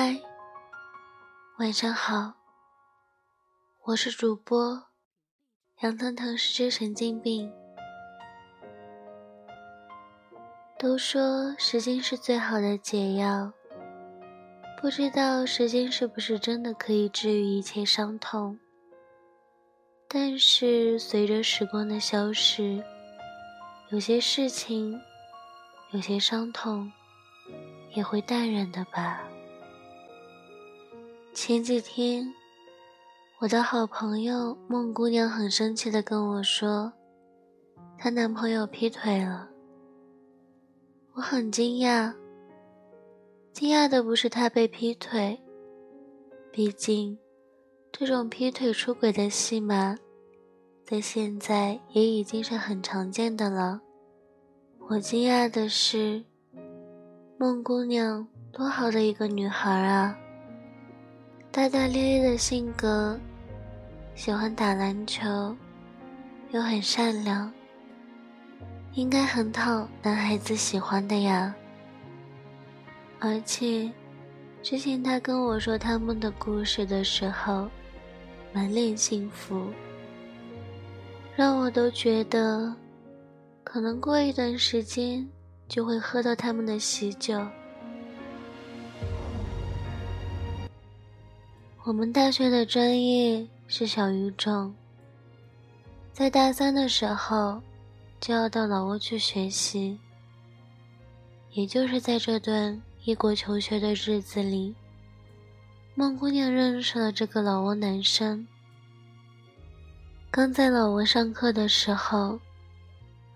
嗨，晚上好，我是主播杨腾腾，是只神经病。都说时间是最好的解药，不知道时间是不是真的可以治愈一切伤痛。但是随着时光的消逝，有些事情，有些伤痛，也会淡然的吧。前几天，我的好朋友梦姑娘很生气的跟我说，她男朋友劈腿了。我很惊讶，惊讶的不是她被劈腿，毕竟这种劈腿出轨的戏码，在现在也已经是很常见的了。我惊讶的是，梦姑娘多好的一个女孩啊！大大咧咧的性格，喜欢打篮球，又很善良，应该很讨男孩子喜欢的呀。而且，之前他跟我说他们的故事的时候，满脸幸福，让我都觉得，可能过一段时间就会喝到他们的喜酒。我们大学的专业是小语种，在大三的时候就要到老挝去学习。也就是在这段异国求学的日子里，孟姑娘认识了这个老挝男生。刚在老挝上课的时候，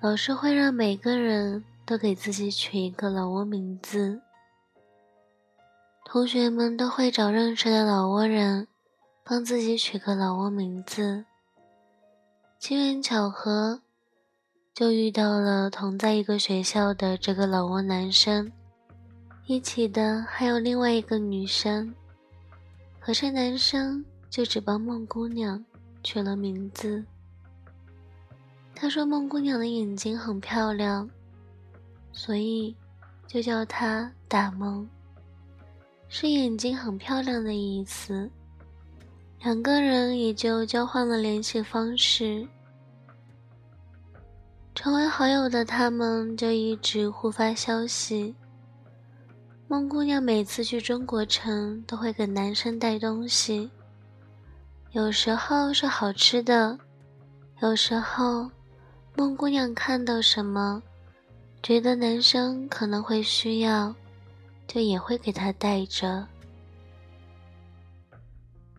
老师会让每个人都给自己取一个老挝名字。同学们都会找认识的老挝人，帮自己取个老挝名字。机缘巧合，就遇到了同在一个学校的这个老挝男生，一起的还有另外一个女生。可是男生就只帮梦姑娘取了名字。他说梦姑娘的眼睛很漂亮，所以就叫她大梦。是眼睛很漂亮的意思，两个人也就交换了联系方式。成为好友的他们就一直互发消息。梦姑娘每次去中国城都会给男生带东西，有时候是好吃的，有时候梦姑娘看到什么，觉得男生可能会需要。就也会给他带着。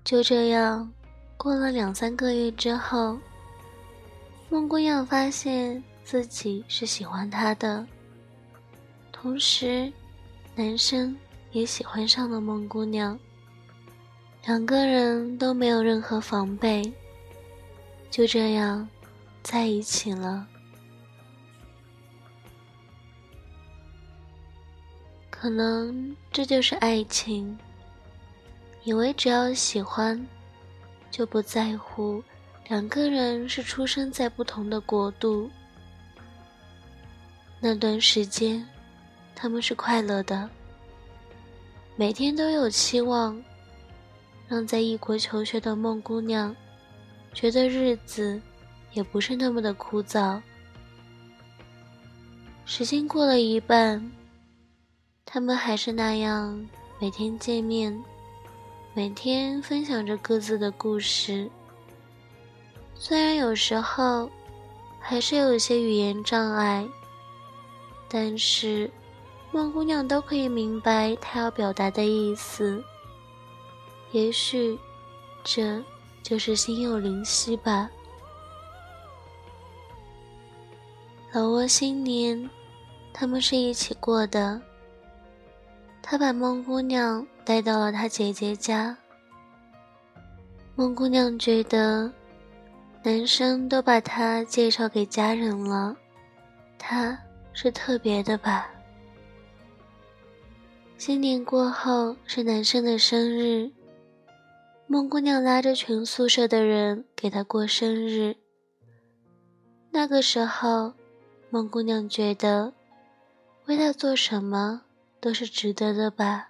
就这样，过了两三个月之后，孟姑娘发现自己是喜欢他的，同时，男生也喜欢上了孟姑娘。两个人都没有任何防备，就这样在一起了。可能这就是爱情。以为只要喜欢，就不在乎两个人是出生在不同的国度。那段时间，他们是快乐的，每天都有期望，让在异国求学的梦姑娘觉得日子也不是那么的枯燥。时间过了一半。他们还是那样每天见面，每天分享着各自的故事。虽然有时候还是有一些语言障碍，但是梦姑娘都可以明白他要表达的意思。也许这就是心有灵犀吧。老挝新年，他们是一起过的。他把孟姑娘带到了他姐姐家。孟姑娘觉得，男生都把她介绍给家人了，他是特别的吧？新年过后是男生的生日，孟姑娘拉着全宿舍的人给他过生日。那个时候，孟姑娘觉得，为他做什么？都是值得的吧。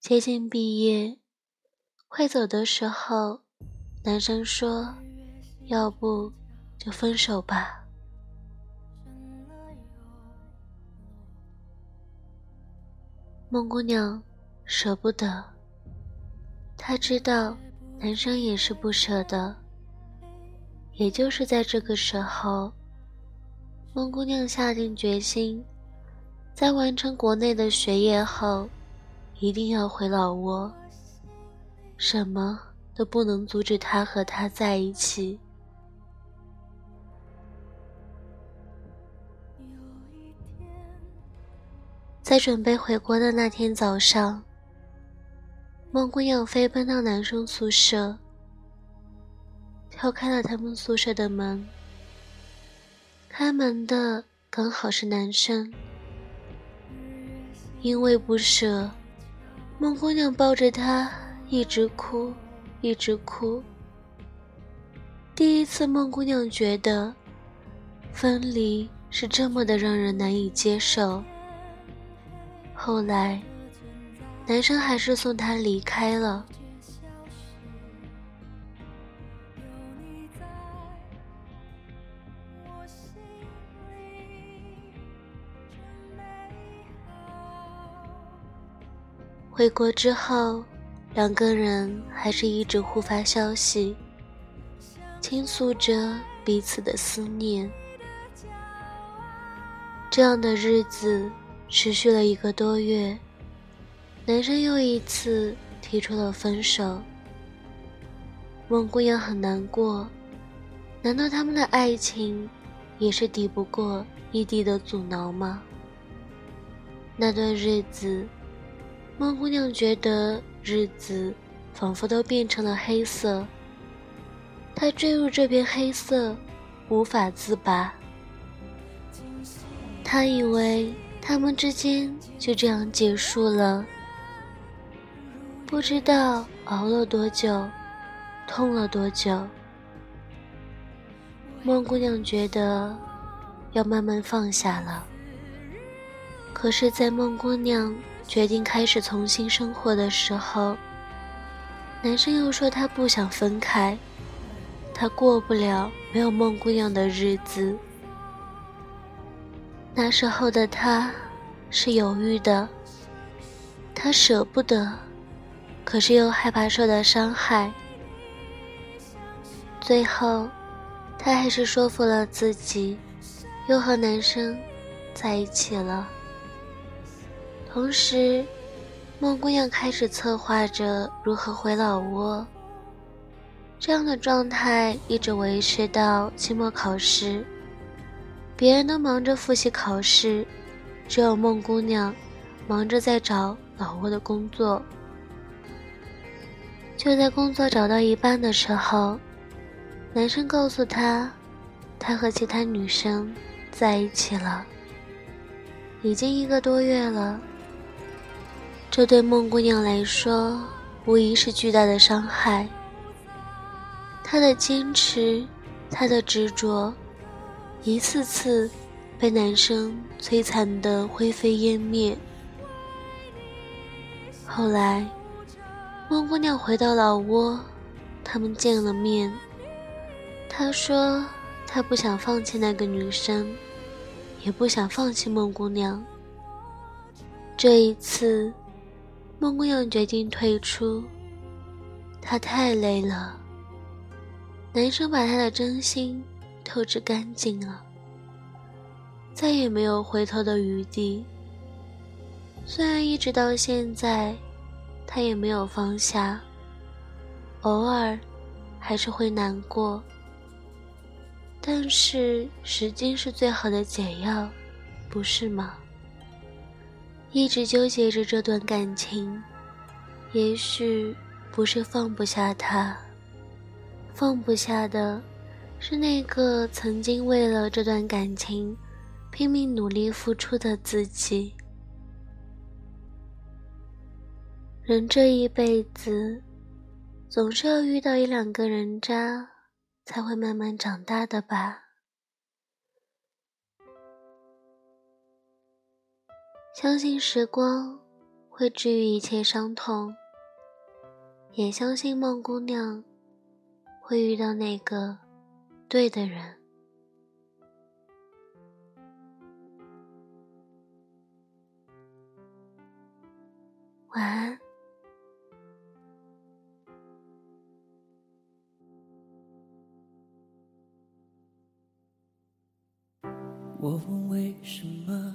接近毕业，快走的时候，男生说：“要不就分手吧。”孟姑娘舍不得，她知道男生也是不舍得。也就是在这个时候，孟姑娘下定决心，在完成国内的学业后，一定要回老窝，什么都不能阻止她和他在一起。在准备回国的那天早上，孟姑娘飞奔到男生宿舍。敲开了他们宿舍的门，开门的刚好是男生。因为不舍，孟姑娘抱着他一直哭，一直哭。第一次，孟姑娘觉得分离是这么的让人难以接受。后来，男生还是送她离开了。回国之后，两个人还是一直互发消息，倾诉着彼此的思念。这样的日子持续了一个多月，男生又一次提出了分手。孟姑娘很难过，难道他们的爱情也是抵不过异地的阻挠吗？那段日子。孟姑娘觉得日子仿佛都变成了黑色，她坠入这片黑色，无法自拔。她以为他们之间就这样结束了，不知道熬了多久，痛了多久。孟姑娘觉得要慢慢放下了，可是，在孟姑娘。决定开始重新生活的时候，男生又说他不想分开，他过不了没有梦姑娘的日子。那时候的他是犹豫的，他舍不得，可是又害怕受到伤害。最后，他还是说服了自己，又和男生在一起了。同时，孟姑娘开始策划着如何回老窝。这样的状态一直维持到期末考试，别人都忙着复习考试，只有孟姑娘忙着在找老窝的工作。就在工作找到一半的时候，男生告诉她，他和其他女生在一起了，已经一个多月了。这对孟姑娘来说，无疑是巨大的伤害。她的坚持，她的执着，一次次被男生摧残得灰飞烟灭。后来，孟姑娘回到老窝，他们见了面。她说：“她不想放弃那个女生，也不想放弃孟姑娘。这一次。”孟姑娘决定退出，她太累了。男生把她的真心透支干净了，再也没有回头的余地。虽然一直到现在，她也没有放下，偶尔还是会难过。但是时间是最好的解药，不是吗？一直纠结着这段感情，也许不是放不下他，放不下的是那个曾经为了这段感情拼命努力付出的自己。人这一辈子，总是要遇到一两个人渣，才会慢慢长大的吧。相信时光。会治愈一切伤痛，也相信梦姑娘会遇到那个对的人。晚安。我问为什么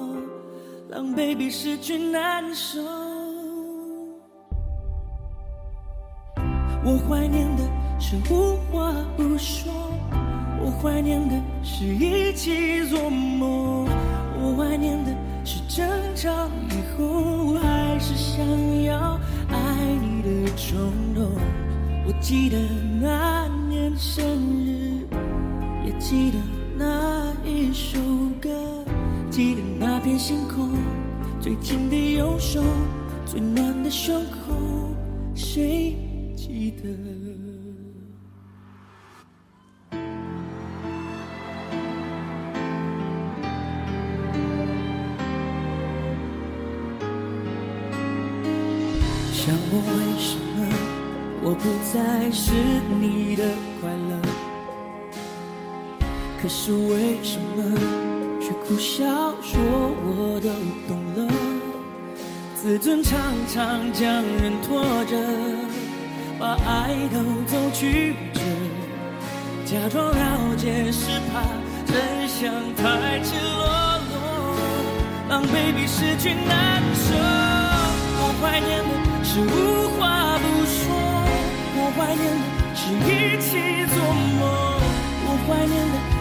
让 baby 失去难受，我怀念的是无话不说，我怀念的是一起做梦，我怀念的是争吵以后还是想要爱你的冲动。我记得那年生日，也记得那一首歌。记得那片星空，最紧的右手，最暖的胸口，谁记得？想问为什么我不再是你的快乐？可是为什么？苦笑说我都懂了，自尊常常将人拖着，把爱都走曲折，假装了解是怕真相太赤裸裸，让 baby 失去难受。我怀念的是无话不说，我怀念的是一起做梦，我怀念的。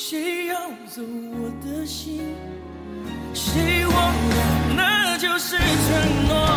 谁要走我的心？谁忘了那就是承诺？